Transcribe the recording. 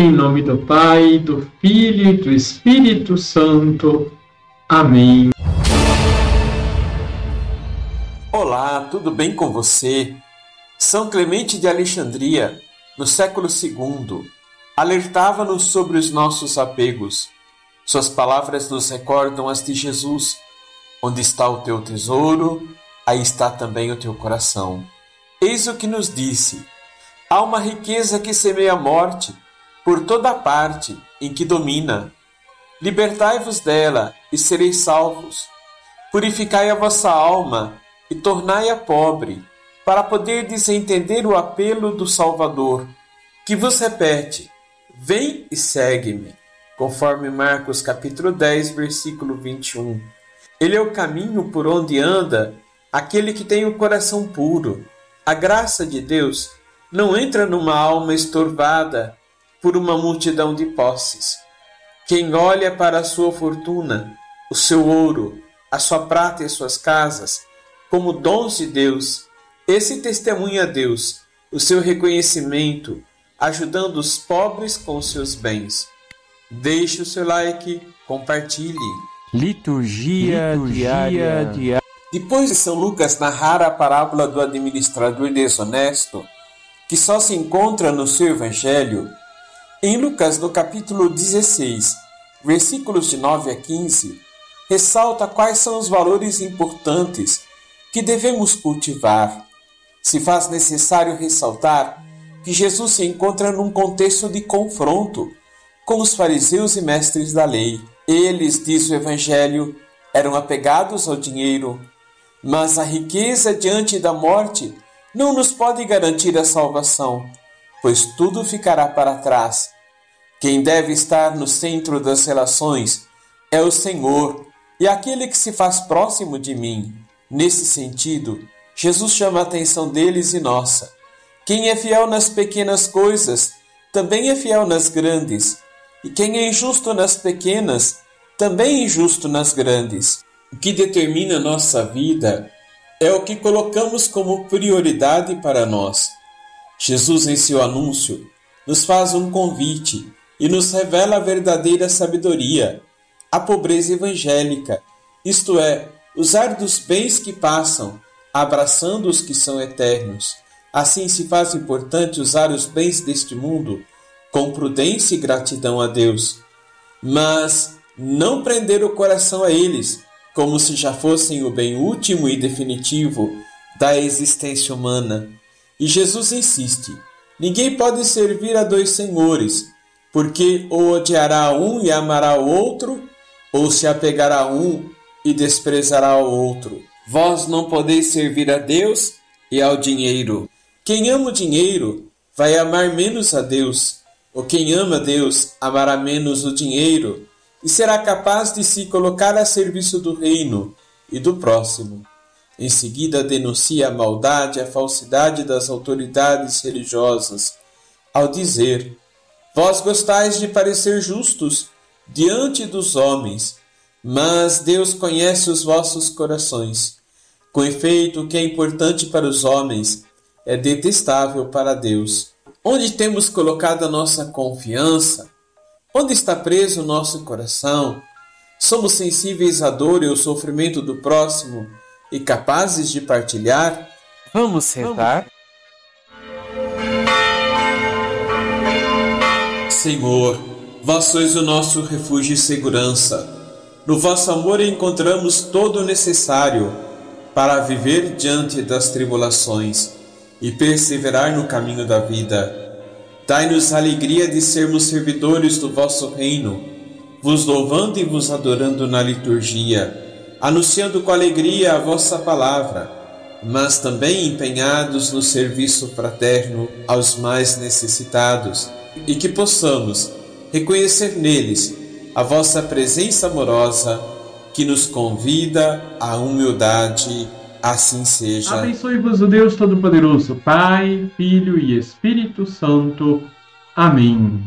Em nome do Pai, do Filho e do Espírito Santo. Amém. Olá, tudo bem com você? São Clemente de Alexandria, no século II, alertava-nos sobre os nossos apegos. Suas palavras nos recordam as de Jesus: Onde está o teu tesouro, aí está também o teu coração. Eis o que nos disse: Há uma riqueza que semeia a morte por toda parte em que domina. Libertai-vos dela e sereis salvos. Purificai a vossa alma e tornai-a pobre, para poderdes entender o apelo do Salvador, que vos repete: Vem e segue-me, conforme Marcos capítulo 10, versículo 21. Ele é o caminho por onde anda aquele que tem o coração puro. A graça de Deus não entra numa alma estorvada por uma multidão de posses. Quem olha para a sua fortuna, o seu ouro, a sua prata e suas casas, como dons de Deus, esse testemunha a Deus o seu reconhecimento, ajudando os pobres com seus bens. Deixe o seu like, compartilhe. Liturgia, Liturgia diária. Depois de São Lucas narrar a parábola do administrador desonesto, que só se encontra no seu Evangelho, em Lucas, no capítulo 16, versículos de 9 a 15, ressalta quais são os valores importantes que devemos cultivar. Se faz necessário ressaltar que Jesus se encontra num contexto de confronto com os fariseus e mestres da lei. Eles, diz o Evangelho, eram apegados ao dinheiro, mas a riqueza diante da morte não nos pode garantir a salvação pois tudo ficará para trás. Quem deve estar no centro das relações é o Senhor e aquele que se faz próximo de mim. Nesse sentido, Jesus chama a atenção deles e nossa. Quem é fiel nas pequenas coisas também é fiel nas grandes, e quem é injusto nas pequenas também é injusto nas grandes. O que determina nossa vida é o que colocamos como prioridade para nós. Jesus, em seu anúncio, nos faz um convite e nos revela a verdadeira sabedoria, a pobreza evangélica, isto é, usar dos bens que passam, abraçando os que são eternos. Assim se faz importante usar os bens deste mundo com prudência e gratidão a Deus, mas não prender o coração a eles, como se já fossem o bem último e definitivo da existência humana. E Jesus insiste: ninguém pode servir a dois senhores, porque ou odiará um e amará o outro, ou se apegará a um e desprezará o outro. Vós não podeis servir a Deus e ao dinheiro. Quem ama o dinheiro vai amar menos a Deus, ou quem ama Deus amará menos o dinheiro e será capaz de se colocar a serviço do reino e do próximo. Em seguida, denuncia a maldade e a falsidade das autoridades religiosas, ao dizer: Vós gostais de parecer justos diante dos homens, mas Deus conhece os vossos corações. Com efeito, o que é importante para os homens é detestável para Deus. Onde temos colocado a nossa confiança? Onde está preso o nosso coração? Somos sensíveis à dor e ao sofrimento do próximo e capazes de partilhar? Vamos rezar? Senhor, vós sois o nosso refúgio e segurança. No vosso amor encontramos todo o necessário para viver diante das tribulações e perseverar no caminho da vida. Dai-nos a alegria de sermos servidores do vosso reino, vos louvando e vos adorando na liturgia anunciando com alegria a vossa palavra, mas também empenhados no serviço fraterno aos mais necessitados, e que possamos reconhecer neles a vossa presença amorosa que nos convida à humildade. Assim seja. Abençoe-vos o Deus Todo-Poderoso, Pai, Filho e Espírito Santo. Amém.